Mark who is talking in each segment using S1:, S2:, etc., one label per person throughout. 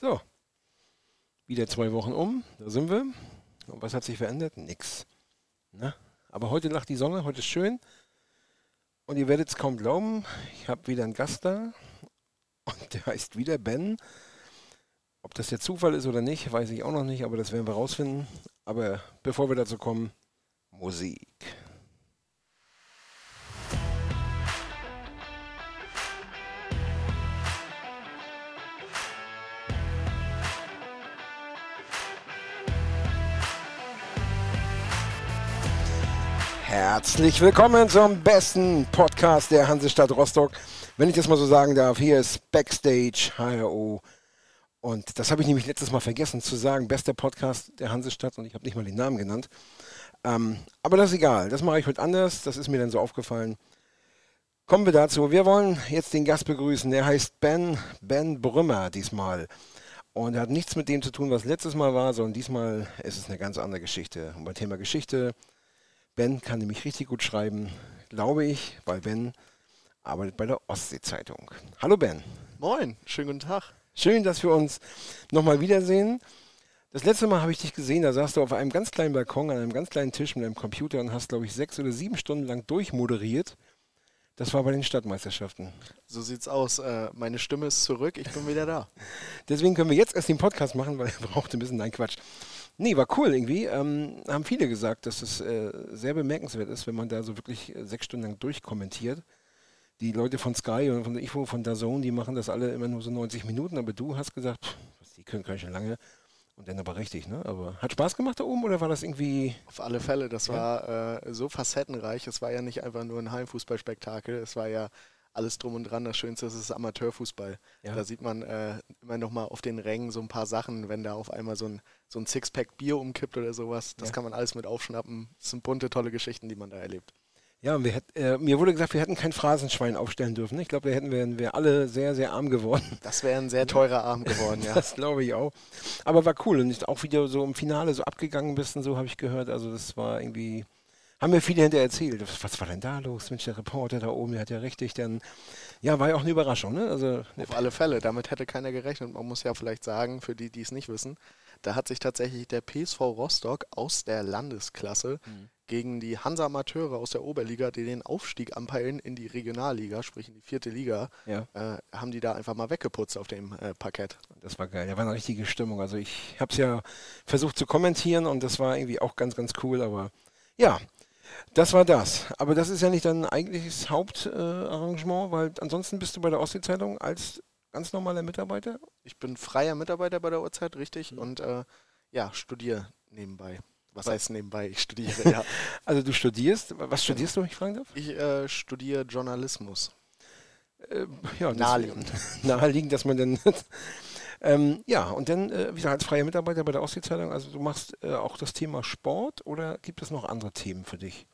S1: So. Wieder zwei Wochen um, da sind wir. Und was hat sich verändert? Nix. Na? Aber heute lacht die Sonne, heute ist schön. Und ihr werdet es kaum glauben, ich habe wieder einen Gast da. Und der heißt wieder Ben. Ob das der Zufall ist oder nicht, weiß ich auch noch nicht, aber das werden wir rausfinden. Aber bevor wir dazu kommen, Musik. Herzlich willkommen zum besten Podcast der Hansestadt Rostock. Wenn ich das mal so sagen darf, hier ist Backstage HRO. Und das habe ich nämlich letztes Mal vergessen zu sagen, bester Podcast der Hansestadt und ich habe nicht mal den Namen genannt. Ähm, aber das ist egal, das mache ich heute anders, das ist mir dann so aufgefallen. Kommen wir dazu. Wir wollen jetzt den Gast begrüßen. Der heißt Ben, Ben Brümmer diesmal. Und er hat nichts mit dem zu tun, was letztes Mal war, sondern diesmal ist es eine ganz andere Geschichte. Und beim Thema Geschichte Ben kann nämlich richtig gut schreiben, glaube ich, weil Ben arbeitet bei der Ostsee-Zeitung. Hallo Ben.
S2: Moin, schönen guten Tag.
S1: Schön, dass wir uns nochmal wiedersehen. Das letzte Mal habe ich dich gesehen, da saßt du auf einem ganz kleinen Balkon an einem ganz kleinen Tisch mit einem Computer und hast, glaube ich, sechs oder sieben Stunden lang durchmoderiert. Das war bei den Stadtmeisterschaften.
S2: So sieht's aus. Äh, meine Stimme ist zurück, ich bin wieder da.
S1: Deswegen können wir jetzt erst den Podcast machen, weil er braucht ein bisschen, nein Quatsch. Nee, war cool irgendwie. Ähm, haben viele gesagt, dass es äh, sehr bemerkenswert ist, wenn man da so wirklich äh, sechs Stunden lang durchkommentiert. Die Leute von Sky und von der IFO, von DAZN, die machen das alle immer nur so 90 Minuten, aber du hast gesagt, pff, die können gar schon lange. Und dann aber richtig, ne? Aber hat Spaß gemacht da oben oder war das irgendwie.
S2: Auf alle Fälle, das ja. war äh, so facettenreich. Es war ja nicht einfach nur ein Heimfußballspektakel, es war ja alles drum und dran. Das Schönste ist, es ist Amateurfußball. Ja. Da sieht man äh, immer noch mal auf den Rängen so ein paar Sachen, wenn da auf einmal so ein, so ein Sixpack Bier umkippt oder sowas. Das ja. kann man alles mit aufschnappen. Das sind bunte, tolle Geschichten, die man da erlebt.
S1: Ja, hätt, äh, mir wurde gesagt, wir hätten kein Phrasenschwein aufstellen dürfen. Ich glaube, da hätten wir, wir alle sehr, sehr arm geworden.
S2: Das wäre ein sehr teurer Arm geworden, ja.
S1: das glaube ich auch. Aber war cool und auch wieder so im Finale so abgegangen bist und so, habe ich gehört. Also das war irgendwie haben mir viele hinterher erzählt. Was war denn da los? Mensch, der Reporter da oben, der hat ja richtig dann. Ja, war ja auch eine Überraschung, ne?
S2: Also, Auf alle Fälle, damit hätte keiner gerechnet. Man muss ja vielleicht sagen, für die, die es nicht wissen, da hat sich tatsächlich der PSV Rostock aus der Landesklasse mhm. gegen die Hansa Amateure aus der Oberliga, die den Aufstieg anpeilen in die Regionalliga, sprich in die vierte Liga, ja. äh, haben die da einfach mal weggeputzt auf dem äh, Parkett.
S1: Das war geil, da war eine richtige Stimmung. Also ich habe es ja versucht zu kommentieren und das war irgendwie auch ganz, ganz cool, aber ja, das war das. Aber das ist ja nicht dein eigentliches Hauptarrangement, äh, weil ansonsten bist du bei der Ostsee-Zeitung als ganz normaler Mitarbeiter?
S2: Ich bin freier Mitarbeiter bei der Uhrzeit, richtig. Mhm. Und äh, ja, studiere nebenbei. Was heißt nebenbei? Ich studiere, ja.
S1: also du studierst, was studierst du, wenn ich fragen darf?
S2: Ich äh, studiere Journalismus.
S1: Äh, ja, naheliegend. naheliegend, dass man dann Ähm, ja, und dann, äh, wie gesagt, als freier Mitarbeiter bei der Ostsee-Zeitung, also du machst äh, auch das Thema Sport oder gibt es noch andere Themen für dich?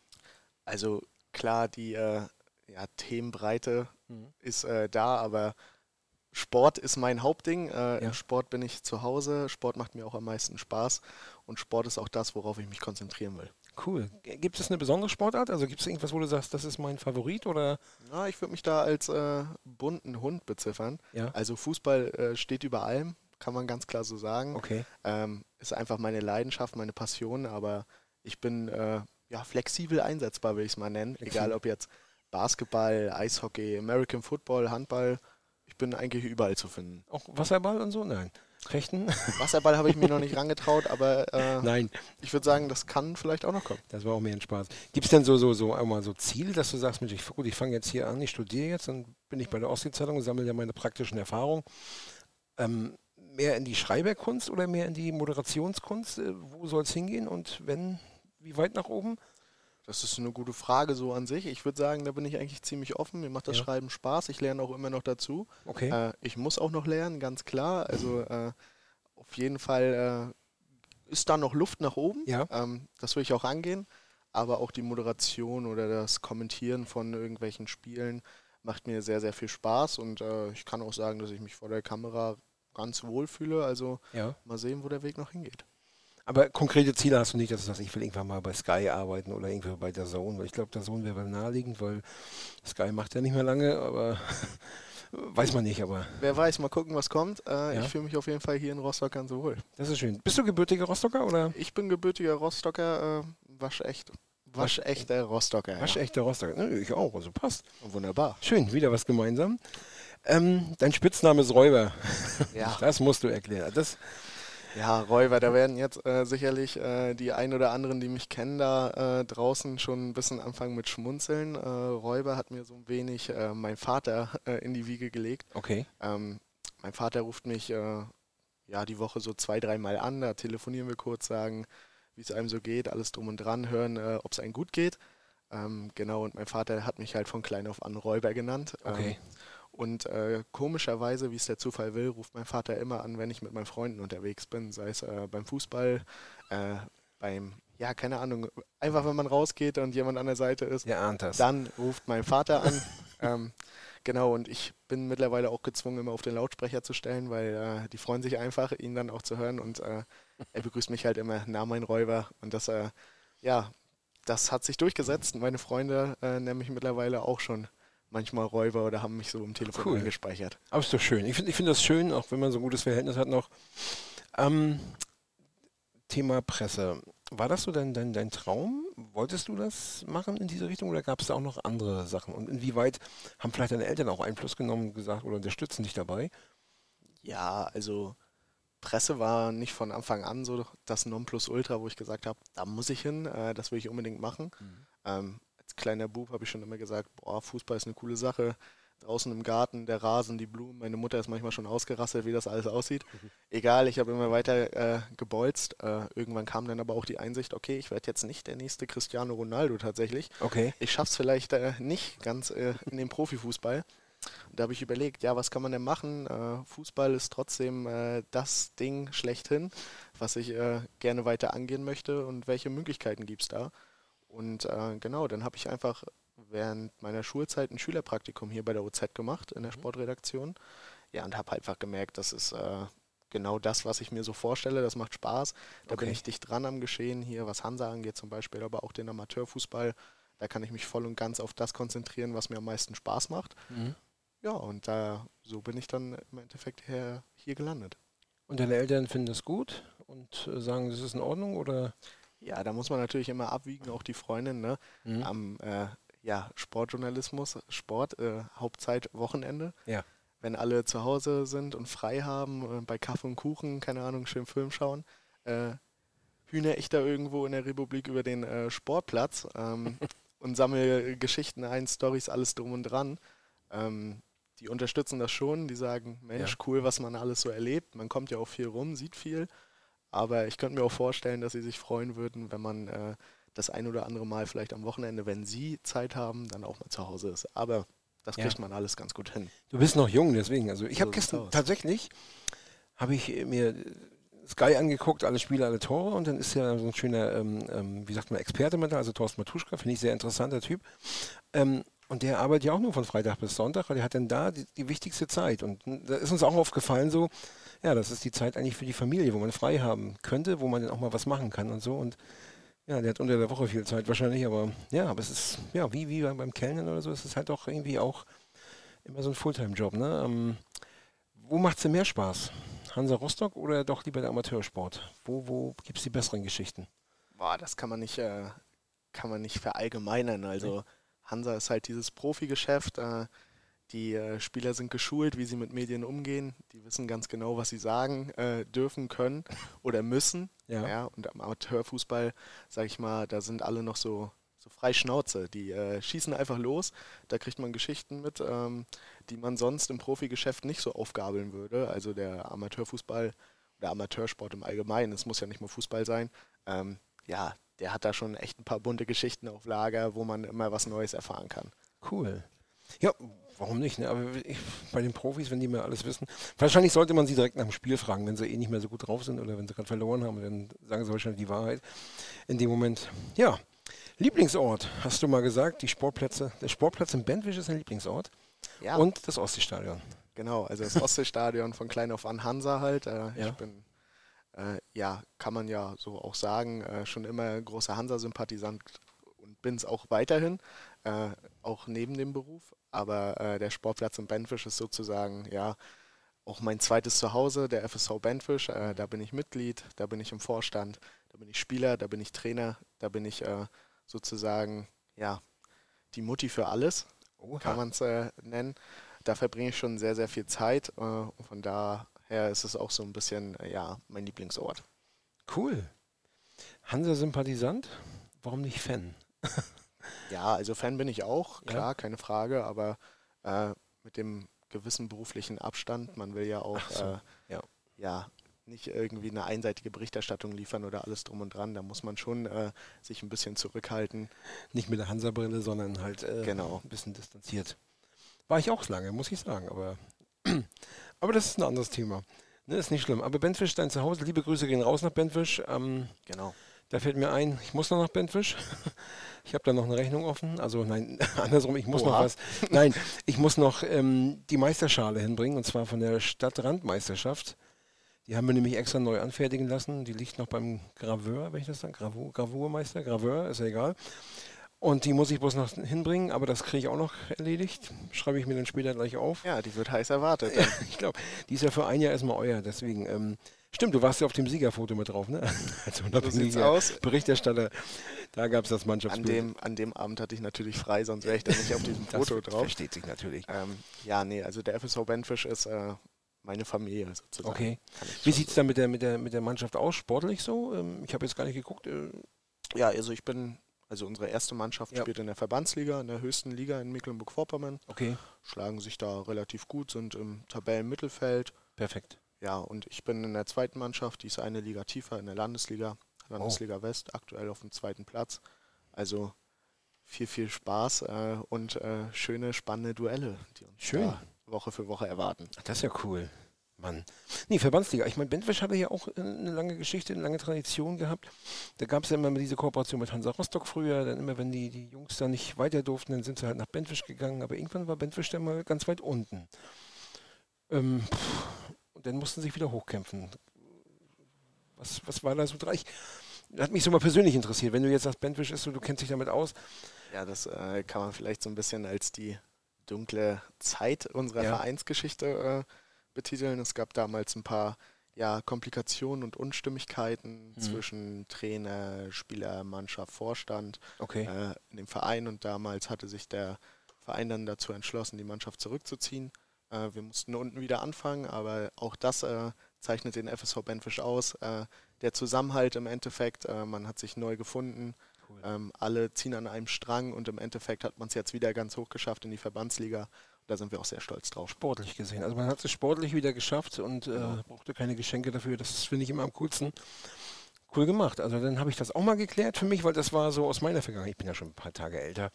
S2: Also klar, die äh, ja, Themenbreite mhm. ist äh, da, aber Sport ist mein Hauptding. Äh, ja. Sport bin ich zu Hause, Sport macht mir auch am meisten Spaß und Sport ist auch das, worauf ich mich konzentrieren will.
S1: Cool. Gibt es eine besondere Sportart? Also gibt es irgendwas, wo du sagst, das ist mein Favorit oder?
S2: Na, ich würde mich da als äh, bunten Hund beziffern. Ja. Also Fußball äh, steht über allem, kann man ganz klar so sagen.
S1: Okay.
S2: Ähm, ist einfach meine Leidenschaft, meine Passion, aber ich bin äh, ja flexibel einsetzbar, will ich es mal nennen. Flexibel. Egal ob jetzt Basketball, Eishockey, American Football, Handball. Ich bin eigentlich überall zu finden.
S1: Auch Wasserball und so? Nein. Fechten?
S2: Wasserball habe ich mir noch nicht rangetraut, aber
S1: äh, Nein.
S2: ich würde sagen, das kann vielleicht auch noch kommen.
S1: Das war auch mehr ein Spaß. Gibt es denn so, so, so einmal so Ziele, dass du sagst, Mensch, ich, gut, ich fange jetzt hier an, ich studiere jetzt, dann bin ich bei der Ostsee-Zeitung und sammle ja meine praktischen Erfahrungen. Ähm, mehr in die Schreiberkunst oder mehr in die Moderationskunst? Äh, wo soll es hingehen und wenn, wie weit nach oben?
S2: Das ist eine gute Frage so an sich. Ich würde sagen, da bin ich eigentlich ziemlich offen. Mir macht das ja. Schreiben Spaß. Ich lerne auch immer noch dazu.
S1: Okay.
S2: Äh, ich muss auch noch lernen, ganz klar. Also äh, auf jeden Fall äh, ist da noch Luft nach oben.
S1: Ja.
S2: Ähm, das will ich auch angehen. Aber auch die Moderation oder das Kommentieren von irgendwelchen Spielen macht mir sehr, sehr viel Spaß. Und äh, ich kann auch sagen, dass ich mich vor der Kamera ganz wohl fühle. Also ja. mal sehen, wo der Weg noch hingeht.
S1: Aber konkrete Ziele hast du nicht, dass du sagst, ich will irgendwann mal bei Sky arbeiten oder irgendwie bei der Zone, weil ich glaube, der Zone wäre naheliegend, weil Sky macht ja nicht mehr lange, aber Weiß man nicht, aber.
S2: Wer weiß, mal gucken, was kommt. Äh, ja. Ich fühle mich auf jeden Fall hier in Rostock ganz wohl.
S1: Das ist schön. Bist du gebürtiger Rostocker oder?
S2: Ich bin gebürtiger Rostocker, äh, waschecht. Waschechter Rostocker.
S1: Waschechter ja. Rostocker. Ne, ich auch, also passt.
S2: Wunderbar.
S1: Schön, wieder was gemeinsam. Ähm, dein Spitzname ist Räuber. Ja. Das musst du erklären. Das,
S2: ja, Räuber, da werden jetzt äh, sicherlich äh, die ein oder anderen, die mich kennen, da äh, draußen schon ein bisschen anfangen mit Schmunzeln. Äh, Räuber hat mir so ein wenig äh, mein Vater äh, in die Wiege gelegt.
S1: Okay.
S2: Ähm, mein Vater ruft mich ja die Woche so zwei, dreimal an, da telefonieren wir kurz, sagen, wie es einem so geht, alles drum und dran, hören, ob es einem gut geht. Ähm, genau, und mein Vater hat mich halt von klein auf an Räuber genannt.
S1: Okay.
S2: Ähm, und äh, komischerweise, wie es der Zufall will, ruft mein Vater immer an, wenn ich mit meinen Freunden unterwegs bin, sei es äh, beim Fußball, äh, beim, ja, keine Ahnung, einfach wenn man rausgeht und jemand an der Seite ist,
S1: ja,
S2: dann ruft mein Vater an. ähm, genau, und ich bin mittlerweile auch gezwungen, immer auf den Lautsprecher zu stellen, weil äh, die freuen sich einfach, ihn dann auch zu hören und äh, er begrüßt mich halt immer, na mein Räuber und das, äh, ja, das hat sich durchgesetzt. Meine Freunde nennen mich mittlerweile auch schon manchmal Räuber oder haben mich so im Telefon cool. eingespeichert.
S1: Aber ist doch schön. Ich finde ich find das schön, auch wenn man so ein gutes Verhältnis hat noch. Ähm, Thema Presse. War das so dein, dein, dein Traum? Wolltest du das machen in diese Richtung oder gab es da auch noch andere Sachen? Und inwieweit haben vielleicht deine Eltern auch Einfluss genommen gesagt oder unterstützen dich dabei?
S2: Ja, also Presse war nicht von Anfang an so das Nonplusultra, wo ich gesagt habe, da muss ich hin, äh, das will ich unbedingt machen. Mhm. Ähm, kleiner Bub habe ich schon immer gesagt, boah, Fußball ist eine coole Sache. Draußen im Garten, der Rasen, die Blumen. Meine Mutter ist manchmal schon ausgerasselt, wie das alles aussieht. Mhm. Egal, ich habe immer weiter äh, gebolzt. Äh, irgendwann kam dann aber auch die Einsicht, okay, ich werde jetzt nicht der nächste Cristiano Ronaldo tatsächlich.
S1: Okay.
S2: Ich schaffe es vielleicht äh, nicht ganz äh, in den Profifußball. Und da habe ich überlegt, ja, was kann man denn machen? Äh, Fußball ist trotzdem äh, das Ding schlechthin, was ich gerne weiter angehen möchte und welche Möglichkeiten gibt es da? Und äh, genau, dann habe ich einfach während meiner Schulzeit ein Schülerpraktikum hier bei der OZ gemacht, in der mhm. Sportredaktion. Ja, und habe einfach gemerkt, das ist äh, genau das, was ich mir so vorstelle. Das macht Spaß. Da okay. bin ich dicht dran am Geschehen hier, was Hansa angeht zum Beispiel, aber auch den Amateurfußball. Da kann ich mich voll und ganz auf das konzentrieren, was mir am meisten Spaß macht. Mhm. Ja, und da so bin ich dann im Endeffekt hier, hier gelandet.
S1: Und deine Eltern finden das gut und äh, sagen, das ist in Ordnung oder?
S2: Ja, da muss man natürlich immer abwiegen, auch die Freundin, ne? Mhm. Am äh, ja, Sportjournalismus, Sport, äh, Hauptzeit Wochenende.
S1: Ja.
S2: Wenn alle zu Hause sind und frei haben, äh, bei Kaffee und Kuchen, keine Ahnung, schön Film schauen. Äh, hühne ich da irgendwo in der Republik über den äh, Sportplatz ähm, und sammle Geschichten ein, Stories, alles drum und dran. Ähm, die unterstützen das schon, die sagen, Mensch, ja. cool, was man alles so erlebt. Man kommt ja auch viel rum, sieht viel. Aber ich könnte mir auch vorstellen, dass sie sich freuen würden, wenn man äh, das ein oder andere Mal vielleicht am Wochenende, wenn sie Zeit haben, dann auch mal zu Hause ist. Aber das kriegt ja. man alles ganz gut hin.
S1: Du bist noch jung, deswegen. Also ich so habe gestern tatsächlich, habe ich mir Sky angeguckt, alle Spiele, alle Tore und dann ist ja so ein schöner, ähm, ähm, wie sagt man, Experte mit da, also Thorsten Matuschka, finde ich sehr interessanter Typ. Ähm, und der arbeitet ja auch nur von Freitag bis Sonntag, weil der hat dann da die, die wichtigste Zeit. Und da ist uns auch aufgefallen so, ja, das ist die Zeit eigentlich für die Familie, wo man frei haben könnte, wo man dann auch mal was machen kann und so. Und ja, der hat unter der Woche viel Zeit wahrscheinlich, aber ja, aber es ist, ja, wie, wie beim Kellnern oder so, es ist halt doch irgendwie auch immer so ein Fulltime-Job, ne? Ähm, wo macht es denn mehr Spaß? Hansa Rostock oder doch lieber der Amateursport? Wo, wo gibt es die besseren Geschichten?
S2: Boah, das kann man nicht, äh, kann man nicht verallgemeinern. Also Hansa ist halt dieses Profigeschäft. Äh, die äh, Spieler sind geschult, wie sie mit Medien umgehen. Die wissen ganz genau, was sie sagen äh, dürfen, können oder müssen. Ja. ja und am Amateurfußball, sag ich mal, da sind alle noch so, so frei Schnauze. Die äh, schießen einfach los. Da kriegt man Geschichten mit, ähm, die man sonst im Profigeschäft nicht so aufgabeln würde. Also der Amateurfußball oder Amateursport im Allgemeinen, es muss ja nicht nur Fußball sein. Ähm, ja, der hat da schon echt ein paar bunte Geschichten auf Lager, wo man immer was Neues erfahren kann.
S1: Cool. Ja, warum nicht? Ne? Aber ich, bei den Profis, wenn die mir alles wissen, wahrscheinlich sollte man sie direkt nach dem Spiel fragen, wenn sie eh nicht mehr so gut drauf sind oder wenn sie gerade verloren haben, dann sagen sie wahrscheinlich die Wahrheit. In dem Moment, ja. Lieblingsort, hast du mal gesagt, die Sportplätze. Der Sportplatz in Bentwisch ist ein Lieblingsort. Ja. Und das Ostseestadion.
S2: Genau, also das Ostseestadion von klein auf an Hansa halt. Äh, ja. Ich bin, äh, ja, kann man ja so auch sagen, äh, schon immer großer Hansa-Sympathisant und bin es auch weiterhin. äh, auch neben dem Beruf. Aber äh, der Sportplatz in Benfisch ist sozusagen, ja, auch mein zweites Zuhause, der FSV Benfisch. Äh, da bin ich Mitglied, da bin ich im Vorstand, da bin ich Spieler, da bin ich Trainer, da bin ich äh, sozusagen, ja, die Mutti für alles, Oha. kann man es äh, nennen. Da verbringe ich schon sehr, sehr viel Zeit. Äh, von daher ist es auch so ein bisschen, äh, ja, mein Lieblingsort.
S1: Cool. Hansa-Sympathisant? Warum nicht Fan?
S2: ja, also Fan bin ich auch, klar, ja. keine Frage, aber äh, mit dem gewissen beruflichen Abstand, man will ja auch so, äh, ja. ja. nicht irgendwie eine einseitige Berichterstattung liefern oder alles drum und dran, da muss man schon äh, sich ein bisschen zurückhalten.
S1: Nicht mit der Hansa-Brille, sondern halt äh, genau. ein bisschen distanziert. War ich auch lange, muss ich sagen, aber, aber das ist ein anderes Thema. Ne, ist nicht schlimm. Aber Benfisch, dein Zuhause, liebe Grüße gehen raus nach Benfisch. Ähm,
S2: genau.
S1: Da fällt mir ein, ich muss noch nach Benfisch. Ich habe da noch eine Rechnung offen. Also nein, andersrum, ich muss Oha. noch was. Nein, ich muss noch ähm, die Meisterschale hinbringen und zwar von der Stadtrandmeisterschaft. Die haben wir nämlich extra neu anfertigen lassen. Die liegt noch beim Graveur, wenn ich das sage. Gravur, Gravurmeister, Graveur, ist ja egal. Und die muss ich bloß noch hinbringen, aber das kriege ich auch noch erledigt. Schreibe ich mir dann später gleich auf.
S2: Ja, die wird heiß erwartet.
S1: Ich glaube, die ist ja für ein Jahr erstmal euer. Deswegen, ähm, stimmt, du warst ja auf dem Siegerfoto mit drauf, ne?
S2: Also unabhängiger aus.
S1: Berichterstatter. Da gab es das Mannschaftsbild.
S2: An dem, an dem Abend hatte ich natürlich frei, sonst wäre ich da nicht auf diesem Foto
S1: das
S2: drauf.
S1: Versteht sich natürlich.
S2: Ähm, ja, nee, also der FSV Benfisch ist äh, meine Familie sozusagen.
S1: Okay. Wie sieht es dann mit der, mit, der, mit der Mannschaft aus, sportlich so? Ähm, ich habe jetzt gar nicht geguckt. Äh,
S2: ja, also ich bin also unsere erste Mannschaft ja. spielt in der Verbandsliga, in der höchsten Liga in Mecklenburg-Vorpommern.
S1: Okay.
S2: Schlagen sich da relativ gut, sind im Tabellenmittelfeld.
S1: Perfekt.
S2: Ja, und ich bin in der zweiten Mannschaft, die ist eine Liga tiefer in der Landesliga, Landesliga oh. West, aktuell auf dem zweiten Platz. Also viel, viel Spaß äh, und äh, schöne, spannende Duelle, die uns
S1: Schön.
S2: Woche für Woche erwarten.
S1: Ach, das ist ja cool. Mann. Nee, Verbandsliga. Ich meine, Bentwisch hatte ja auch eine lange Geschichte, eine lange Tradition gehabt. Da gab es ja immer diese Kooperation mit Hansa Rostock früher. Dann immer, wenn die, die Jungs da nicht weiter durften, dann sind sie halt nach Bentwisch gegangen. Aber irgendwann war Bentwisch dann mal ganz weit unten. Ähm, und dann mussten sie sich wieder hochkämpfen. Was, was war da so dreich? Hat mich so mal persönlich interessiert. Wenn du jetzt sagst, Bentwisch ist so, du kennst dich damit aus.
S2: Ja, das äh, kann man vielleicht so ein bisschen als die dunkle Zeit unserer ja. Vereinsgeschichte äh, betiteln. Es gab damals ein paar ja, Komplikationen und Unstimmigkeiten mhm. zwischen Trainer, Spieler, Mannschaft, Vorstand
S1: okay.
S2: äh, in dem Verein und damals hatte sich der Verein dann dazu entschlossen, die Mannschaft zurückzuziehen. Äh, wir mussten unten wieder anfangen, aber auch das äh, zeichnet den FSV Benfisch aus. Äh, der Zusammenhalt im Endeffekt, man hat sich neu gefunden, cool. ähm, alle ziehen an einem Strang und im Endeffekt hat man es jetzt wieder ganz hoch geschafft in die Verbandsliga da sind wir auch sehr stolz drauf.
S1: Sportlich gesehen. Also man hat es sportlich wieder geschafft und äh, genau. brauchte keine Geschenke dafür. Das finde ich immer am coolsten. Cool gemacht. Also dann habe ich das auch mal geklärt für mich, weil das war so aus meiner Vergangenheit. Ich bin ja schon ein paar Tage älter.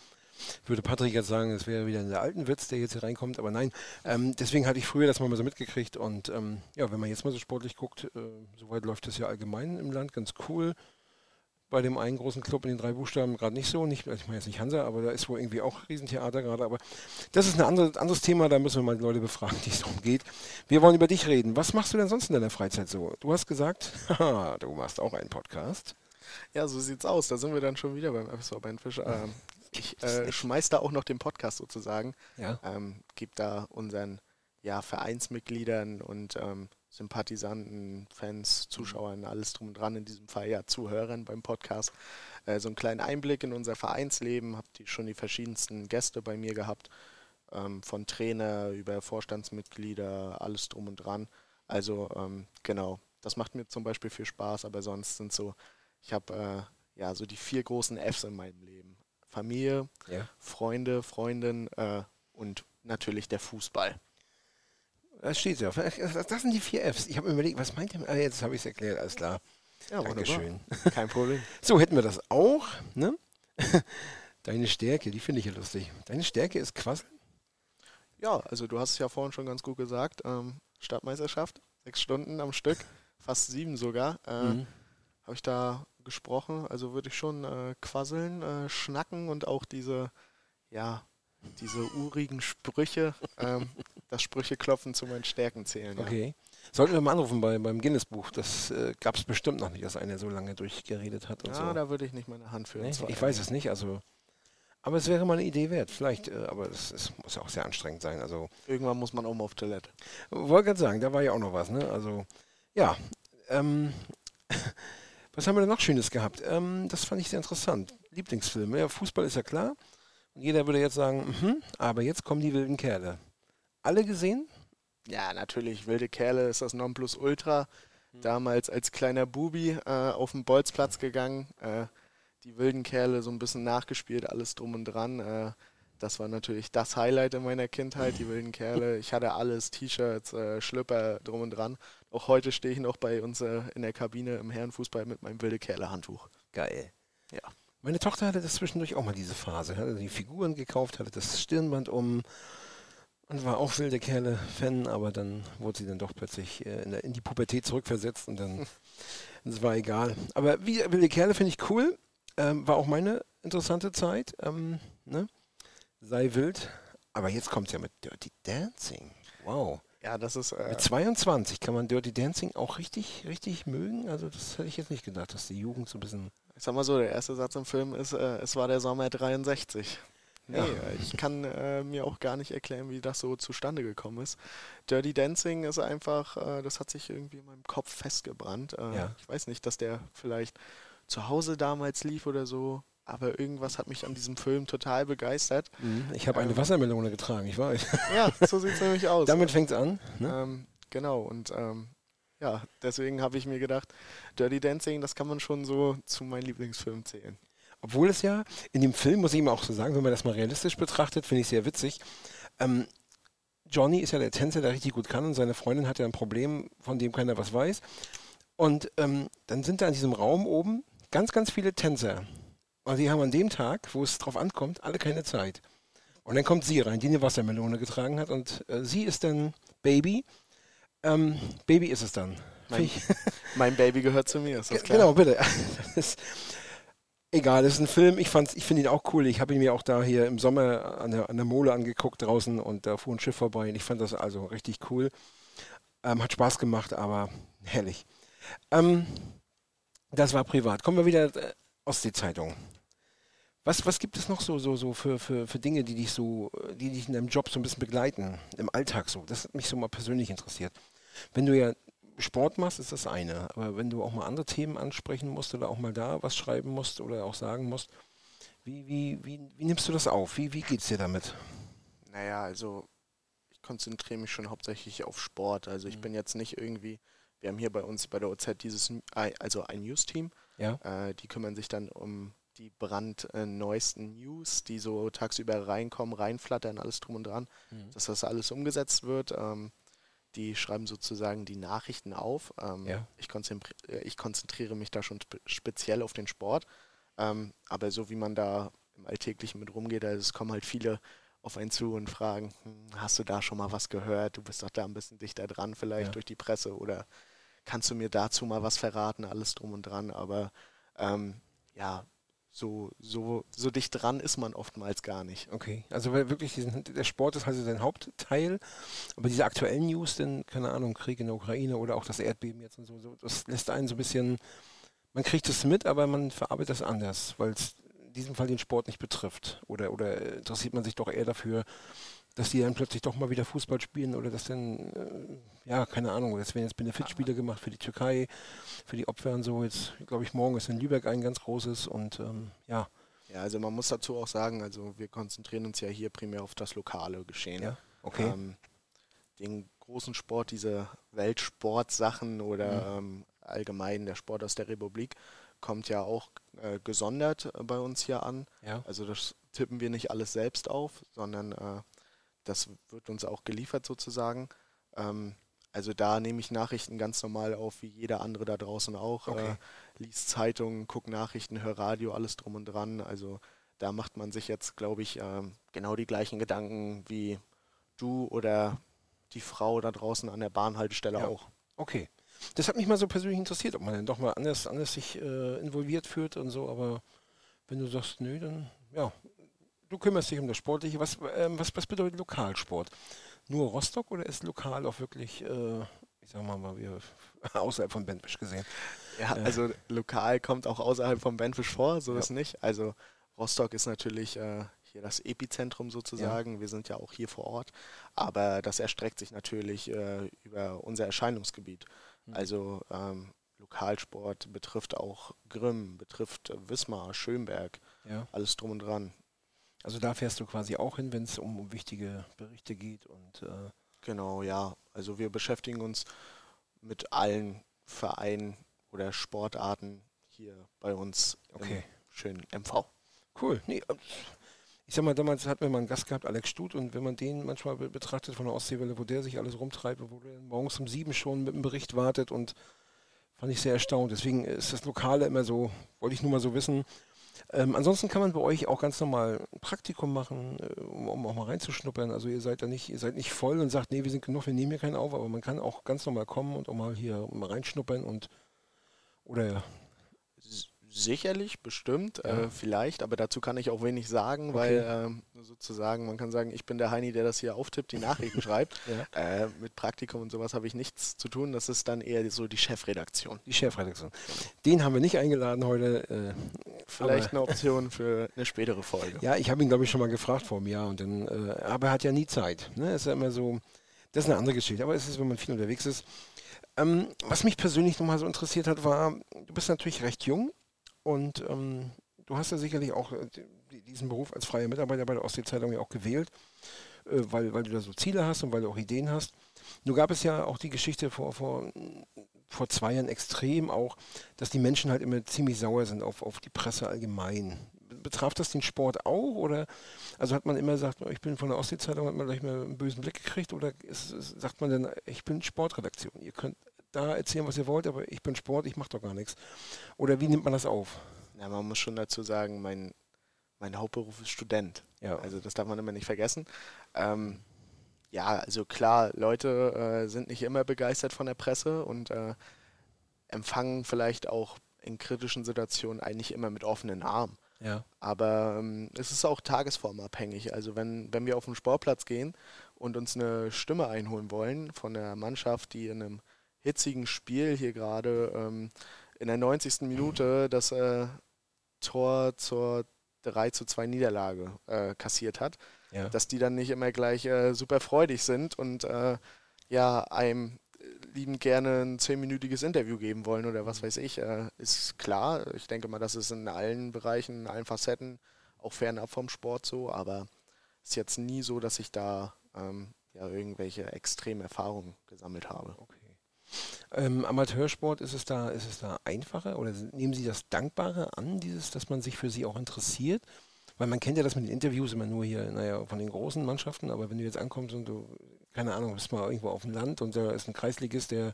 S1: Würde Patrick jetzt sagen, das wäre wieder der alten Witz, der jetzt hier reinkommt, aber nein. Ähm, deswegen hatte ich früher das mal so mitgekriegt und ähm, ja, wenn man jetzt mal so sportlich guckt, äh, soweit läuft das ja allgemein im Land ganz cool bei dem einen großen Club in den drei Buchstaben gerade nicht so. Nicht, also ich meine jetzt nicht Hansa, aber da ist wohl irgendwie auch Riesentheater gerade. Aber das ist ein andere, anderes Thema, da müssen wir mal die Leute befragen, die es darum geht. Wir wollen über dich reden. Was machst du denn sonst in deiner Freizeit so? Du hast gesagt, du machst auch einen Podcast.
S2: Ja, so sieht's aus. Da sind wir dann schon wieder beim FSV Beinfisch. Ähm, ich äh, schmeiß da auch noch den Podcast sozusagen.
S1: Ja.
S2: Ähm, gib da unseren ja, Vereinsmitgliedern und ähm, Sympathisanten, Fans, Zuschauern, alles drum und dran, in diesem Fall ja Zuhörern beim Podcast, äh, so einen kleinen Einblick in unser Vereinsleben. Habt ihr schon die verschiedensten Gäste bei mir gehabt, ähm, von Trainer über Vorstandsmitglieder, alles drum und dran. Also ähm, genau, das macht mir zum Beispiel viel Spaß, aber sonst sind so, ich habe äh, ja so die vier großen Fs in meinem Leben. Familie,
S1: ja.
S2: Freunde, Freundin äh, und natürlich der Fußball.
S1: Das steht ja. Das sind die vier Fs. Ich habe mir überlegt, was meint ihr? Ah, jetzt habe ich es erklärt, alles klar.
S2: Ja, Dankeschön. Kein Problem.
S1: so, hätten wir das auch. Ne? Deine Stärke, die finde ich ja lustig. Deine Stärke ist Quasseln?
S2: Ja, also du hast es ja vorhin schon ganz gut gesagt. Ähm, Stadtmeisterschaft, sechs Stunden am Stück, fast sieben sogar. Äh, mhm. Habe ich da gesprochen. Also würde ich schon äh, quasseln, äh, schnacken und auch diese, ja, diese urigen Sprüche, ähm, das Sprücheklopfen zu meinen Stärken zählen.
S1: Ja. Okay. Sollten wir mal anrufen bei, beim Guinness-Buch. Das äh, gab es bestimmt noch nicht, dass einer so lange durchgeredet hat.
S2: ja,
S1: so.
S2: da würde ich nicht meine Hand für. Nee,
S1: ich weiß es nicht. Also, Aber es wäre mal eine Idee wert, vielleicht, äh, aber es, es, muss ja auch sehr anstrengend sein. Also
S2: Irgendwann muss man auch mal auf Toilette.
S1: Wollte gerade sagen, da war ja auch noch was, ne? Also, ja. Ähm, was haben wir denn noch Schönes gehabt? Ähm, das fand ich sehr interessant. Lieblingsfilm. Ja, Fußball ist ja klar. Und jeder würde jetzt sagen, mhm, aber jetzt kommen die wilden Kerle. Alle gesehen?
S2: Ja, natürlich. Wilde Kerle ist das Nonplusultra. Mhm. Damals als kleiner Bubi äh, auf den Bolzplatz gegangen. Äh, die wilden Kerle so ein bisschen nachgespielt, alles drum und dran. Äh, das war natürlich das Highlight in meiner Kindheit, die wilden Kerle. Ich hatte alles, T-Shirts, äh, Schlüpper drum und dran. Auch heute stehe ich noch bei uns äh, in der Kabine im Herrenfußball mit meinem wilde Kerle-Handtuch.
S1: Geil. Ja. Meine Tochter hatte das zwischendurch auch mal diese Phase. Hatte die Figuren gekauft, hatte das Stirnband um und war auch wilde Kerle-Fan, aber dann wurde sie dann doch plötzlich äh, in, der, in, die Pubertät zurückversetzt und dann es war egal. Aber wie, wilde Kerle finde ich cool. Ähm, war auch meine interessante Zeit. Ähm, ne? Sei wild. Aber jetzt kommt es ja mit Dirty Dancing. Wow.
S2: Ja, das ist.
S1: Äh mit 22 kann man Dirty Dancing auch richtig, richtig mögen. Also, das hätte ich jetzt nicht gedacht, dass die Jugend so ein bisschen.
S2: Ich sag mal so, der erste Satz im Film ist: äh, Es war der Sommer 63. Nee, ja. ich kann äh, mir auch gar nicht erklären, wie das so zustande gekommen ist. Dirty Dancing ist einfach, äh, das hat sich irgendwie in meinem Kopf festgebrannt. Äh, ja. Ich weiß nicht, dass der vielleicht zu Hause damals lief oder so, aber irgendwas hat mich an diesem Film total begeistert.
S1: Mhm. Ich habe eine ähm, Wassermelone getragen, ich weiß.
S2: Ja, so sieht es nämlich aus.
S1: Damit fängt es an.
S2: Ne? Ähm, genau, und ähm, ja, deswegen habe ich mir gedacht, Dirty Dancing, das kann man schon so zu meinen Lieblingsfilmen zählen.
S1: Obwohl es ja in dem Film, muss ich ihm auch so sagen, wenn man das mal realistisch betrachtet, finde ich sehr witzig. Ähm, Johnny ist ja der Tänzer, der richtig gut kann und seine Freundin hat ja ein Problem, von dem keiner was weiß. Und ähm, dann sind da in diesem Raum oben ganz, ganz viele Tänzer. Und die haben an dem Tag, wo es drauf ankommt, alle keine Zeit. Und dann kommt sie rein, die eine Wassermelone getragen hat. Und äh, sie ist dann Baby. Ähm, Baby ist es dann.
S2: Mein, mein, Baby gehört zu mir, ist das klar?
S1: Genau, bitte. ist, egal, es ist ein Film. Ich, ich finde ihn auch cool. Ich habe ihn mir auch da hier im Sommer an der, an der Mole angeguckt draußen und da fuhr ein Schiff vorbei. Und ich fand das also richtig cool. Ähm, hat Spaß gemacht, aber herrlich. Ähm, das war privat. Kommen wir wieder äh, Ostsee-Zeitung. Was, was gibt es noch so, so, so für, für, für Dinge, die dich so, die dich in deinem Job so ein bisschen begleiten, im Alltag so? Das hat mich so mal persönlich interessiert. Wenn du ja Sport machst, ist das eine. Aber wenn du auch mal andere Themen ansprechen musst oder auch mal da was schreiben musst oder auch sagen musst, wie, wie, wie, wie nimmst du das auf? Wie, wie geht es dir damit?
S2: Naja, also ich konzentriere mich schon hauptsächlich auf Sport. Also ich mhm. bin jetzt nicht irgendwie, wir haben hier bei uns bei der OZ dieses, also ein News-Team. Ja. Äh, die kümmern sich dann um die brandneuesten News, die so tagsüber reinkommen, reinflattern, alles drum und dran, mhm. dass das alles umgesetzt wird. Ähm, die schreiben sozusagen die Nachrichten auf. Ähm, ja. ich, konzentriere, ich, konzentriere mich da schon spe speziell auf den Sport. Ähm, aber so wie man da im Alltäglichen mit rumgeht, also es kommen halt viele auf einen zu und fragen, hm, hast du da schon mal was gehört? Du bist doch da ein bisschen dichter dran, vielleicht ja. durch die Presse oder kannst du mir dazu mal was verraten? Alles drum und dran. Aber ähm, ja, so, so, so dicht dran ist man oftmals gar nicht.
S1: Okay, also wirklich diesen, der Sport ist also sein Hauptteil, aber diese aktuellen News, denn, keine Ahnung, Krieg in der Ukraine oder auch das Erdbeben jetzt und so, so das lässt einen so ein bisschen, man kriegt es mit, aber man verarbeitet das anders, weil es in diesem Fall den Sport nicht betrifft. Oder, oder interessiert man sich doch eher dafür, dass die dann plötzlich doch mal wieder Fußball spielen oder dass dann, äh, ja, keine Ahnung, es werden jetzt Benefitspiele gemacht für die Türkei, für die Opfer und so. Jetzt, glaube ich, morgen ist in Lübeck ein ganz großes und ähm, ja.
S2: Ja, also man muss dazu auch sagen, also wir konzentrieren uns ja hier primär auf das lokale Geschehen.
S1: Ja, okay.
S2: Ähm, den großen Sport, diese Weltsportsachen oder mhm. ähm, allgemein der Sport aus der Republik, kommt ja auch äh, gesondert äh, bei uns hier an. Ja. Also das tippen wir nicht alles selbst auf, sondern äh, das wird uns auch geliefert sozusagen. Ähm, also da nehme ich Nachrichten ganz normal auf, wie jeder andere da draußen auch. Okay. Äh, liest Zeitungen, guckt Nachrichten, hört Radio, alles drum und dran. Also da macht man sich jetzt, glaube ich, äh, genau die gleichen Gedanken wie du oder die Frau da draußen an der Bahnhaltestelle ja. auch.
S1: Okay. Das hat mich mal so persönlich interessiert, ob man dann doch mal anders, anders sich äh, involviert fühlt und so, aber wenn du sagst, nö, dann ja, du kümmerst dich um das Sportliche. Was, ähm, was, was bedeutet Lokalsport? Nur Rostock oder ist lokal auch wirklich, äh, ich sag mal, mal wir außerhalb von Bentwisch gesehen?
S2: Ja, äh. also lokal kommt auch außerhalb von Bentwisch vor, so ja. ist nicht. Also Rostock ist natürlich äh, hier das Epizentrum sozusagen. Ja. Wir sind ja auch hier vor Ort. Aber das erstreckt sich natürlich äh, über unser Erscheinungsgebiet. Mhm. Also ähm, Lokalsport betrifft auch Grimm, betrifft Wismar, Schönberg, ja. alles drum und dran.
S1: Also da fährst du quasi auch hin, wenn es um, um, wichtige Berichte geht und äh
S2: genau, ja. Also wir beschäftigen uns mit allen Vereinen oder Sportarten hier bei uns
S1: okay.
S2: schönen MV.
S1: Cool. Nee, äh, ich sag mal, damals hatten wir mal einen Gast gehabt, Alex Stut, und wenn man den manchmal betrachtet von der Ostseewelle, wo der sich alles rumtreibt, wo der morgens um sieben schon mit dem Bericht wartet und fand ich sehr erstaunt. Deswegen ist das Lokale immer so, wollte ich nur mal so wissen. Ähm, ansonsten kann man bei euch auch ganz normal ein Praktikum machen, äh, um, um, auch mal reinzuschnuppern. Also ihr seid da nicht, ihr seid nicht voll und sagt, nee, wir sind genug, wir nehmen hier keinen auf, aber man kann auch ganz normal kommen und auch mal hier mal reinschnuppern und oder
S2: Sicherlich, bestimmt, ja. äh, vielleicht, aber dazu kann ich auch wenig sagen, okay. weil ähm, sozusagen, man kann sagen, ich bin der Heini, der das hier auftippt, die Nachrichten schreibt. Ja. Äh, mit Praktikum und sowas habe ich nichts zu tun. Das ist dann eher so die Chefredaktion.
S1: Die Chefredaktion. Den haben wir nicht eingeladen heute.
S2: Äh, vielleicht eine Option für eine spätere Folge.
S1: Ja, ich habe ihn, glaube ich, schon mal gefragt vor einem Jahr. Und dann, äh, aber er hat ja nie Zeit. Ne? Ist ja immer so, das ist eine andere Geschichte. Aber es ist, wenn man viel unterwegs ist. Ähm, was mich persönlich nochmal so interessiert hat, war, du bist natürlich recht jung und ähm, du hast ja sicherlich auch äh, diesen Beruf als freier Mitarbeiter bei der Ostsee-Zeitung ja auch gewählt, äh, weil, weil du da so Ziele hast und weil du auch Ideen hast. Nur gab es ja auch die Geschichte vor, vor, vor zwei Jahren extrem auch, dass die Menschen halt immer ziemlich sauer sind auf, auf die Presse allgemein. Betraf das den Sport auch? Oder also hat man immer gesagt, ich bin von der Ostsee-Zeitung, hat man gleich mal einen bösen Blick gekriegt? Oder ist, ist, sagt man dann, ich bin Sportredaktion, ihr könnt da erzählen, was ihr wollt, aber ich bin Sport, ich mache doch gar nichts. Oder wie nimmt man das auf?
S2: Ja, man muss schon dazu sagen, mein, mein Hauptberuf ist Student. Ja. Also das darf man immer nicht vergessen. Ähm, ja, also klar, Leute äh, sind nicht immer begeistert von der Presse und äh, empfangen vielleicht auch in kritischen Situationen eigentlich immer mit offenen Armen.
S1: Ja.
S2: Aber ähm, es ist auch tagesformabhängig. Also wenn, wenn wir auf den Sportplatz gehen und uns eine Stimme einholen wollen von der Mannschaft, die in einem hitzigen Spiel hier gerade ähm, in der 90. Minute das äh, Tor zur 3 zu 2 Niederlage äh, kassiert hat, ja. dass die dann nicht immer gleich äh, super freudig sind und äh, ja, einem liebend gerne ein zehnminütiges Interview geben wollen oder was weiß ich, äh, ist klar. Ich denke mal, das ist in allen Bereichen, in allen Facetten auch fernab vom Sport so, aber es ist jetzt nie so, dass ich da ähm, ja irgendwelche extremen Erfahrungen gesammelt habe.
S1: Okay. Ähm, Amateursport, ist es, da, ist es da einfacher oder nehmen Sie das Dankbare an, dieses, dass man sich für Sie auch interessiert? Weil man kennt ja das mit den Interviews immer nur hier, naja, von den großen Mannschaften, aber wenn du jetzt ankommst und du, keine Ahnung, bist mal irgendwo auf dem Land und da ist ein Kreisligist, der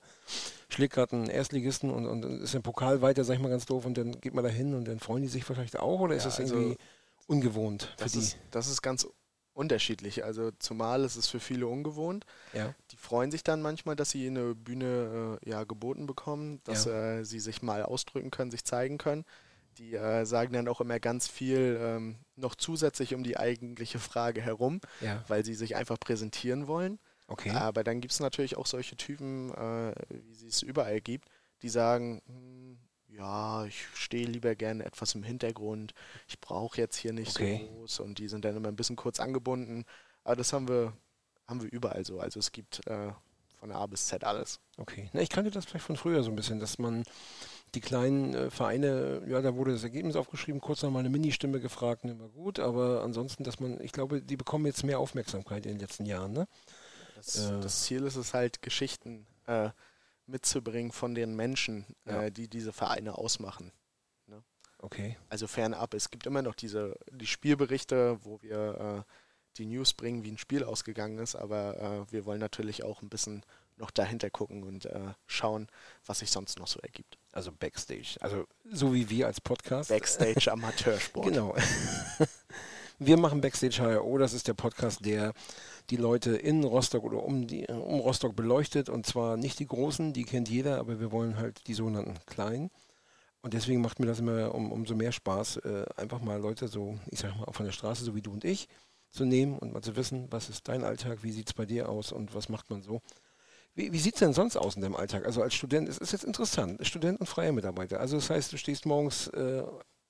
S1: schlägt gerade einen Erstligisten und, und ist im Pokal weiter, sag ich mal ganz doof, und dann geht man da hin und dann freuen die sich vielleicht auch oder ist ja, das irgendwie also ungewohnt
S2: für das die? Ist, das ist ganz unterschiedlich. Also zumal ist es für viele ungewohnt.
S1: Ja.
S2: Die freuen sich dann manchmal, dass sie eine Bühne äh, ja, geboten bekommen, dass ja. äh, sie sich mal ausdrücken können, sich zeigen können. Die äh, sagen dann auch immer ganz viel ähm, noch zusätzlich um die eigentliche Frage herum,
S1: ja.
S2: weil sie sich einfach präsentieren wollen.
S1: Okay.
S2: Aber dann gibt es natürlich auch solche Typen, äh, wie es überall gibt, die sagen, hm, ja, ich stehe lieber gerne etwas im Hintergrund, ich brauche jetzt hier nicht okay. so groß und die sind dann immer ein bisschen kurz angebunden. Aber das haben wir, haben wir überall so. Also es gibt äh, von A bis Z alles.
S1: Okay. Na, ich kannte das vielleicht von früher so ein bisschen, dass man die kleinen äh, Vereine, ja, da wurde das Ergebnis aufgeschrieben, kurz noch mal eine Ministimme gefragt, immer gut, aber ansonsten, dass man, ich glaube, die bekommen jetzt mehr Aufmerksamkeit in den letzten Jahren, ne?
S2: Das, äh, das Ziel ist es halt, Geschichten äh, mitzubringen von den Menschen, ja. äh, die diese Vereine ausmachen. Ne?
S1: Okay.
S2: Also fernab. Es gibt immer noch diese die Spielberichte, wo wir äh, die News bringen, wie ein Spiel ausgegangen ist, aber äh, wir wollen natürlich auch ein bisschen noch dahinter gucken und äh, schauen, was sich sonst noch so ergibt.
S1: Also Backstage, also so wie wir als Podcast.
S2: Backstage Amateursport.
S1: genau. Wir machen Backstage HRO, das ist der Podcast, der die Leute in Rostock oder um, die, um Rostock beleuchtet. Und zwar nicht die großen, die kennt jeder, aber wir wollen halt die sogenannten kleinen. Und deswegen macht mir das immer um, umso mehr Spaß, äh, einfach mal Leute so, ich sag mal, von der Straße, so wie du und ich, zu nehmen und mal zu wissen, was ist dein Alltag, wie sieht es bei dir aus und was macht man so. Wie, wie sieht es denn sonst aus in deinem Alltag? Also als Student, es ist jetzt interessant, Student und freier Mitarbeiter. Also das heißt, du stehst morgens äh,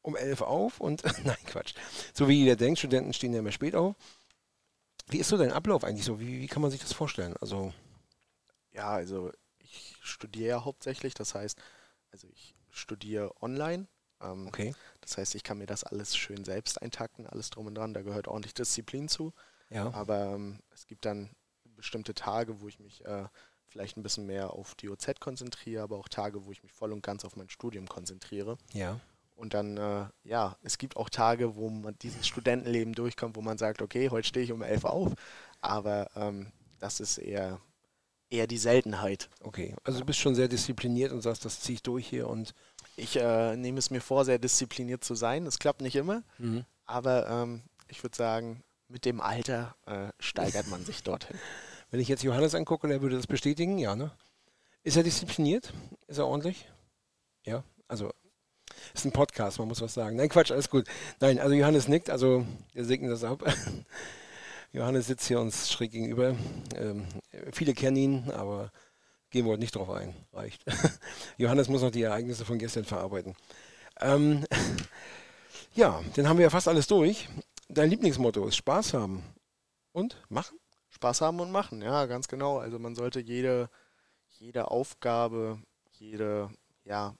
S1: um elf auf und nein, Quatsch. So wie jeder denkt, Studenten stehen ja immer spät auf. Wie ist so dein Ablauf eigentlich so? Wie, wie kann man sich das vorstellen? Also
S2: ja, also ich studiere ja hauptsächlich, das heißt, also ich studiere online. Ähm, okay. Das heißt, ich kann mir das alles schön selbst eintakten, alles drum und dran. Da gehört ordentlich Disziplin zu. Ja. Aber ähm, es gibt dann bestimmte Tage, wo ich mich äh, vielleicht ein bisschen mehr auf die OZ konzentriere, aber auch Tage, wo ich mich voll und ganz auf mein Studium konzentriere.
S1: Ja.
S2: Und dann, äh, ja, es gibt auch Tage, wo man dieses Studentenleben durchkommt, wo man sagt, okay, heute stehe ich um elf auf. Aber ähm, das ist eher, eher die Seltenheit.
S1: Okay, also du bist schon sehr diszipliniert und sagst, das ziehe ich durch hier und.
S2: Ich äh, nehme es mir vor, sehr diszipliniert zu sein. Es klappt nicht immer, mhm. aber ähm, ich würde sagen, mit dem Alter äh, steigert man sich dorthin.
S1: Wenn ich jetzt Johannes angucke, der würde das bestätigen, ja, ne? Ist er diszipliniert? Ist er ordentlich? Ja, also ist ein Podcast, man muss was sagen. Nein, Quatsch, alles gut. Nein, also Johannes nickt, also wir segnen das ab. Johannes sitzt hier uns schräg gegenüber. Ähm, viele kennen ihn, aber gehen wir heute nicht drauf ein. Reicht. Johannes muss noch die Ereignisse von gestern verarbeiten. Ähm, ja, dann haben wir ja fast alles durch. Dein Lieblingsmotto ist Spaß haben und machen?
S2: Spaß haben und machen, ja, ganz genau. Also man sollte jede, jede Aufgabe, jede, ja,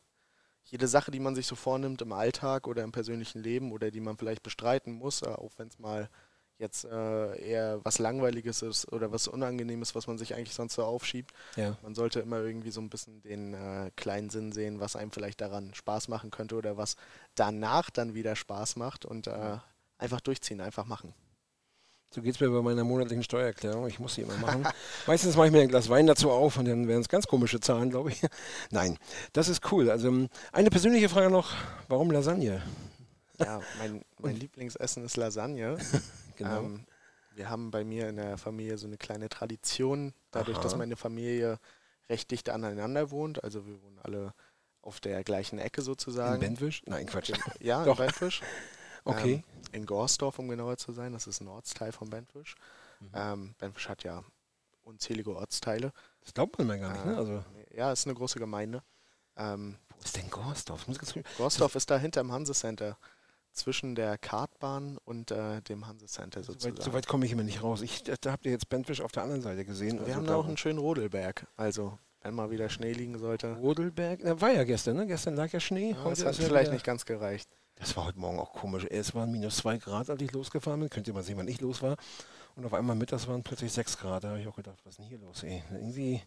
S2: jede Sache, die man sich so vornimmt im Alltag oder im persönlichen Leben oder die man vielleicht bestreiten muss, äh, auch wenn es mal jetzt äh, eher was Langweiliges ist oder was Unangenehmes, was man sich eigentlich sonst so aufschiebt. Ja. Man sollte immer irgendwie so ein bisschen den äh, kleinen Sinn sehen, was einem vielleicht daran Spaß machen könnte oder was danach dann wieder Spaß macht und äh, einfach durchziehen, einfach machen.
S1: So geht es mir bei meiner monatlichen Steuererklärung. Ich muss sie immer machen. Meistens mache ich mir ein Glas Wein dazu auf und dann werden es ganz komische Zahlen, glaube ich. Nein, das ist cool. Also ähm, eine persönliche Frage noch: Warum Lasagne?
S2: Ja, mein, mein Lieblingsessen ist Lasagne. genau. Ähm, wir haben bei mir in der Familie so eine kleine Tradition, dadurch, Aha. dass meine Familie recht dicht aneinander wohnt. Also wir wohnen alle auf der gleichen Ecke sozusagen. In
S1: Bentwisch? Nein, Quatsch.
S2: Ja, in Bentwisch.
S1: Okay. Ähm,
S2: in Gorsdorf, um genauer zu sein. Das ist ein Ortsteil von Bentwisch. Mhm. Ähm, Bentwisch hat ja unzählige Ortsteile.
S1: Das glaubt man mir gar nicht, ne? Also
S2: ja, ist eine große Gemeinde.
S1: Ähm, Wo ist denn Gorsdorf?
S2: Gorsdorf ist da hinter dem Hansecenter. Zwischen der Kartbahn und äh, dem Hansecenter sozusagen.
S1: So weit, komme ich immer nicht raus. Ich, da habt ihr jetzt Bentwisch auf der anderen Seite gesehen.
S2: Wir also haben da auch einen schönen Rodelberg. Also, wenn mal wieder Schnee liegen sollte.
S1: Rodelberg? Na, war ja gestern, ne? Gestern lag ja Schnee.
S2: Ja, das hat vielleicht nicht ganz gereicht.
S1: Das war heute Morgen auch komisch. Es waren minus zwei Grad, als ich losgefahren bin. Könnt ihr mal sehen, wann ich los war. Und auf einmal mittags waren plötzlich sechs Grad. Da habe ich auch gedacht, was ist denn hier los, ey? Irgendwie.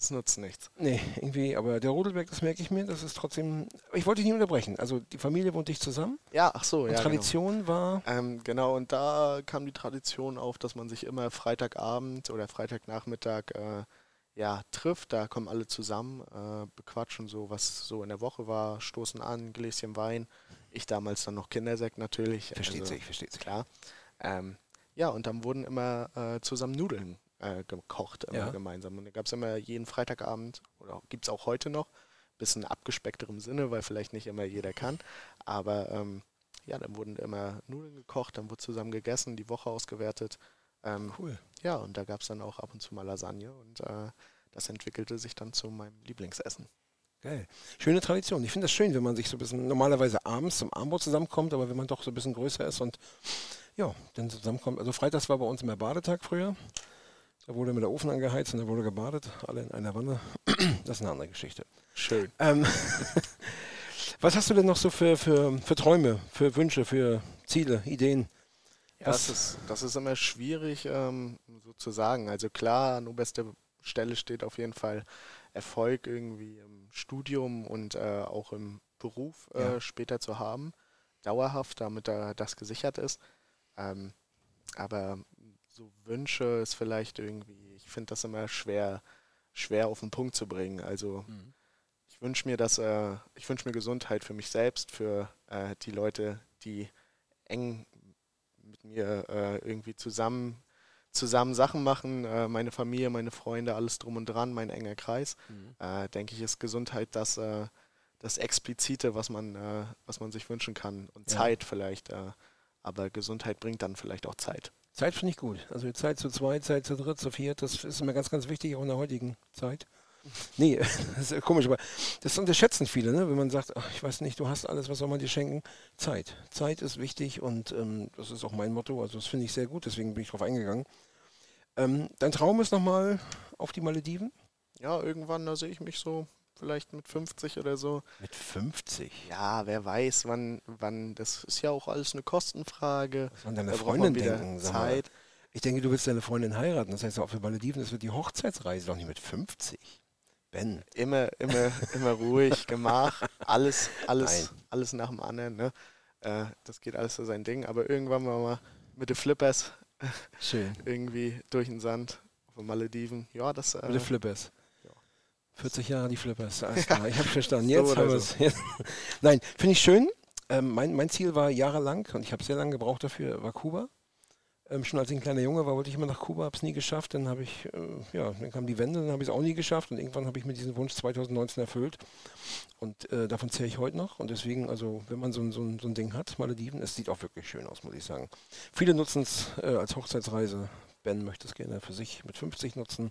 S2: Es nutzt nichts.
S1: Nee, irgendwie, aber der Rodelberg, das merke ich mir, das ist trotzdem. Ich wollte dich nie unterbrechen. Also die Familie wohnt dicht zusammen.
S2: Ja, ach so,
S1: und
S2: ja.
S1: Tradition
S2: genau.
S1: war.
S2: Ähm, genau, und da kam die Tradition auf, dass man sich immer Freitagabend oder Freitagnachmittag äh, ja, trifft. Da kommen alle zusammen, äh, bequatschen so, was so in der Woche war, stoßen an, Gläschen Wein. Ich damals dann noch Kindersekt natürlich.
S1: Versteht also, sich, versteht sich.
S2: Klar. Ähm, ja, und dann wurden immer äh, zusammen Nudeln äh, gekocht, immer ja. gemeinsam. Und da gab es immer jeden Freitagabend, oder gibt es auch heute noch, bisschen abgespeckterem Sinne, weil vielleicht nicht immer jeder kann. Aber ähm, ja, dann wurden immer Nudeln gekocht, dann wurde zusammen gegessen, die Woche ausgewertet. Ähm, cool. Ja, und da gab es dann auch ab und zu mal Lasagne und äh, das entwickelte sich dann zu meinem Lieblingsessen.
S1: Geil. Schöne Tradition. Ich finde das schön, wenn man sich so ein bisschen normalerweise abends zum Abendbrot zusammenkommt, aber wenn man doch so ein bisschen größer ist und ja, dann zusammenkommt. Also Freitags war bei uns immer Badetag früher. Da wurde mit der Ofen angeheizt und da wurde gebadet, alle in einer Wanne. Das ist eine andere Geschichte.
S2: Schön.
S1: Ähm, was hast du denn noch so für, für, für Träume, für Wünsche, für Ziele, Ideen?
S2: Ja, das ist, das ist immer schwierig ähm, so zu sagen. Also klar, an oberster Stelle steht auf jeden Fall Erfolg irgendwie im Studium und äh, auch im Beruf äh, ja. später zu haben. Dauerhaft, damit da das gesichert ist. Ähm, aber so Wünsche ist vielleicht irgendwie, ich finde das immer schwer, schwer auf den Punkt zu bringen. Also mhm. ich wünsche mir, dass äh, ich wünsche mir Gesundheit für mich selbst, für äh, die Leute, die eng mit mir äh, irgendwie zusammen zusammen Sachen machen, äh, meine Familie, meine Freunde, alles drum und dran, mein enger Kreis, mhm. äh, denke ich, ist Gesundheit das, äh, das Explizite, was man, äh, was man sich wünschen kann. Und ja. Zeit vielleicht. Äh, aber Gesundheit bringt dann vielleicht auch Zeit.
S1: Zeit finde ich gut. Also Zeit zu zweit, Zeit zu dritt, zu viert, das ist immer ganz, ganz wichtig, auch in der heutigen Zeit. Nee, das ist komisch, aber das unterschätzen viele, ne? wenn man sagt, ach, ich weiß nicht, du hast alles, was soll man dir schenken? Zeit. Zeit ist wichtig und ähm, das ist auch mein Motto, also das finde ich sehr gut, deswegen bin ich drauf eingegangen. Ähm, dein Traum ist nochmal auf die Malediven?
S2: Ja, irgendwann, da sehe ich mich so vielleicht mit 50 oder so.
S1: Mit 50?
S2: Ja, wer weiß, wann, wann, das ist ja auch alles eine Kostenfrage.
S1: Was an deine Freundin denken, Zeit. Ich denke, du willst deine Freundin heiraten. Das heißt, auf den Malediven, das wird die Hochzeitsreise doch nicht mit 50. Ben.
S2: Immer, immer, immer ruhig, Gemach, alles, alles, alles nach dem anderen. Ne? Äh, das geht alles so sein Ding. Aber irgendwann mal, mal mit den Flippers
S1: Schön.
S2: irgendwie durch den Sand auf den Malediven. Ja, das.
S1: Äh, mit den Flippers. 40 Jahre die Flippers. Alles klar, ich habe verstanden. Jetzt so haben wir es. So. Nein, finde ich schön. Ähm, mein, mein Ziel war jahrelang, und ich habe sehr lange gebraucht dafür, war Kuba. Ähm, schon als ich ein kleiner Junge war, wollte ich immer nach Kuba, habe es nie geschafft. Dann habe ich, äh, ja, dann kam die Wende, dann habe ich es auch nie geschafft. Und irgendwann habe ich mir diesen Wunsch 2019 erfüllt. Und äh, davon zähle ich heute noch. Und deswegen, also wenn man so, so, so ein Ding hat, Malediven, es sieht auch wirklich schön aus, muss ich sagen. Viele nutzen es äh, als Hochzeitsreise. Ben möchte es gerne für sich mit 50 nutzen.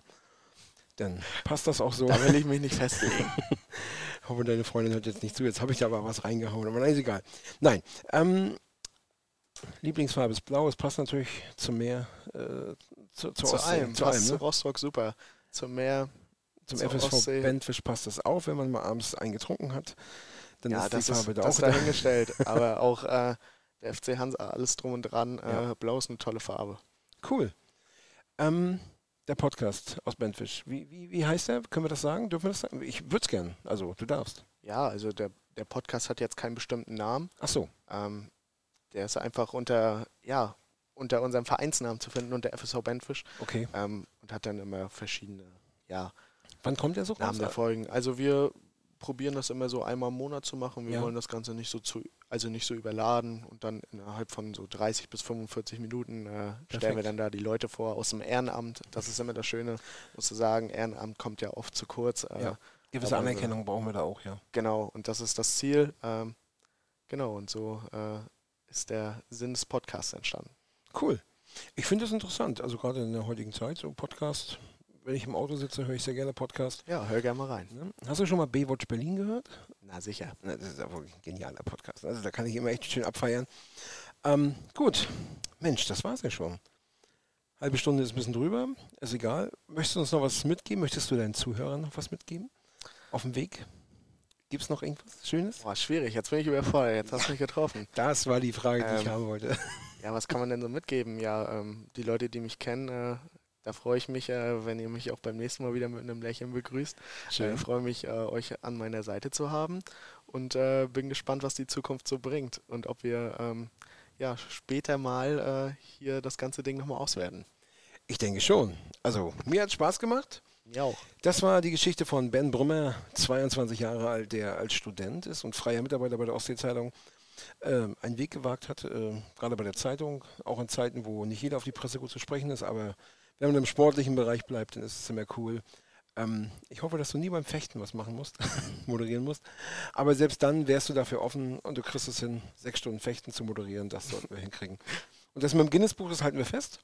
S1: Dann passt das auch so.
S2: Da will ich mich nicht festlegen.
S1: ich hoffe, deine Freundin hört jetzt nicht zu. Jetzt habe ich da aber was reingehauen. Aber nein, ist egal. Nein. Ähm, Lieblingsfarbe ist blau. Es passt natürlich zum Meer. Äh,
S2: zu, zu, zu allem. Zu, allem, ne? Rostock super. Zum Meer.
S1: Zum FSV Ostsee. Bentfisch passt das auch, wenn man mal abends eingetrunken hat.
S2: Dann ja, ist das die Farbe ist, da das auch dahingestellt. aber auch äh, der FC Hansa, alles drum und dran. Äh, ja. Blau ist eine tolle Farbe.
S1: Cool. Ähm, der Podcast aus Bentfisch. Wie, wie, wie heißt der? Können wir das sagen? Dürfen wir das sagen? Ich würde es gern. Also, du darfst.
S2: Ja, also der, der Podcast hat jetzt keinen bestimmten Namen.
S1: Ach so.
S2: Ähm, der ist einfach unter, ja, unter unserem Vereinsnamen zu finden, unter FSV Bentfisch.
S1: Okay.
S2: Ähm, und hat dann immer verschiedene, ja.
S1: Wann kommt der so
S2: Namen der Folgen. Also wir probieren das immer so einmal im Monat zu machen. Wir ja. wollen das Ganze nicht so zu, also nicht so überladen und dann innerhalb von so 30 bis 45 Minuten äh, stellen wir dann da die Leute vor aus dem Ehrenamt. Das ist immer das Schöne, musst du sagen, Ehrenamt kommt ja oft zu kurz.
S1: Äh, ja. Gewisse Anerkennung brauchen wir da auch, ja.
S2: Genau, und das ist das Ziel. Ähm, genau, und so äh, ist der Sinn des Podcasts entstanden.
S1: Cool. Ich finde das interessant, also gerade in der heutigen Zeit, so Podcast wenn ich im Auto sitze, höre ich sehr gerne Podcast.
S2: Ja, hör gerne mal rein.
S1: Hast du schon mal Baywatch Berlin gehört?
S2: Na sicher.
S1: Na, das ist ja wohl ein genialer Podcast. Also da kann ich immer echt schön abfeiern. Ähm, gut. Mensch, das war's ja schon. Halbe Stunde ist ein bisschen drüber. Ist egal. Möchtest du uns noch was mitgeben? Möchtest du deinen Zuhörern noch was mitgeben? Auf dem Weg? Gibt es noch irgendwas Schönes?
S2: Boah, schwierig. Jetzt bin ich überfordert. Jetzt hast du mich getroffen.
S1: Das war die Frage, die ähm, ich haben wollte.
S2: Ja, was kann man denn so mitgeben? Ja, ähm, die Leute, die mich kennen, äh, da freue ich mich, äh, wenn ihr mich auch beim nächsten Mal wieder mit einem Lächeln begrüßt. Schön. Ich äh, freue mich, äh, euch an meiner Seite zu haben und äh, bin gespannt, was die Zukunft so bringt und ob wir ähm, ja, später mal äh, hier das ganze Ding nochmal auswerten.
S1: Ich denke schon. Also, mir hat Spaß gemacht.
S2: Mir auch.
S1: Das war die Geschichte von Ben Brummer, 22 Jahre alt, der als Student ist und freier Mitarbeiter bei der Ostsee-Zeitung äh, einen Weg gewagt hat, äh, gerade bei der Zeitung, auch in Zeiten, wo nicht jeder auf die Presse gut zu sprechen ist, aber wenn man im sportlichen Bereich bleibt, dann ist es immer cool. Ähm, ich hoffe, dass du nie beim Fechten was machen musst, moderieren musst. Aber selbst dann wärst du dafür offen und du kriegst es hin, sechs Stunden Fechten zu moderieren. Das sollten wir hinkriegen. Und das mit dem Guinness-Buch, das halten wir fest.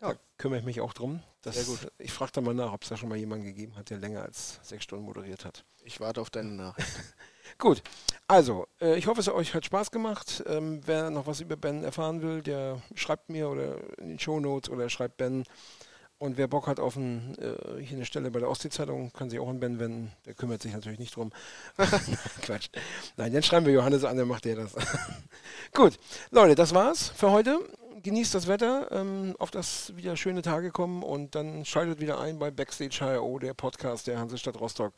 S1: Ja. Da kümmere ich mich auch drum. Sehr gut. Ich frage da mal nach, ob es da schon mal jemanden gegeben hat, der länger als sechs Stunden moderiert hat.
S2: Ich warte auf deine Nachricht.
S1: Gut, also äh, ich hoffe, es euch hat Spaß gemacht. Ähm, wer noch was über Ben erfahren will, der schreibt mir oder in den Show Notes oder schreibt Ben und wer Bock hat auf ein, äh, hier eine Stelle bei der Ostsee-Zeitung, kann sich auch an Ben wenden. Der kümmert sich natürlich nicht drum. Quatsch. Nein, dann schreiben wir Johannes an, dann macht der das. Gut, Leute, das war's für heute. Genießt das Wetter, ähm, auf das wieder schöne Tage kommen und dann schaltet wieder ein bei Backstage HRO, der Podcast der Hansestadt Rostock.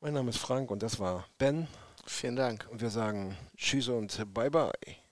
S1: Mein Name ist Frank und das war Ben.
S2: Vielen Dank.
S1: Und wir sagen Tschüss und Bye Bye.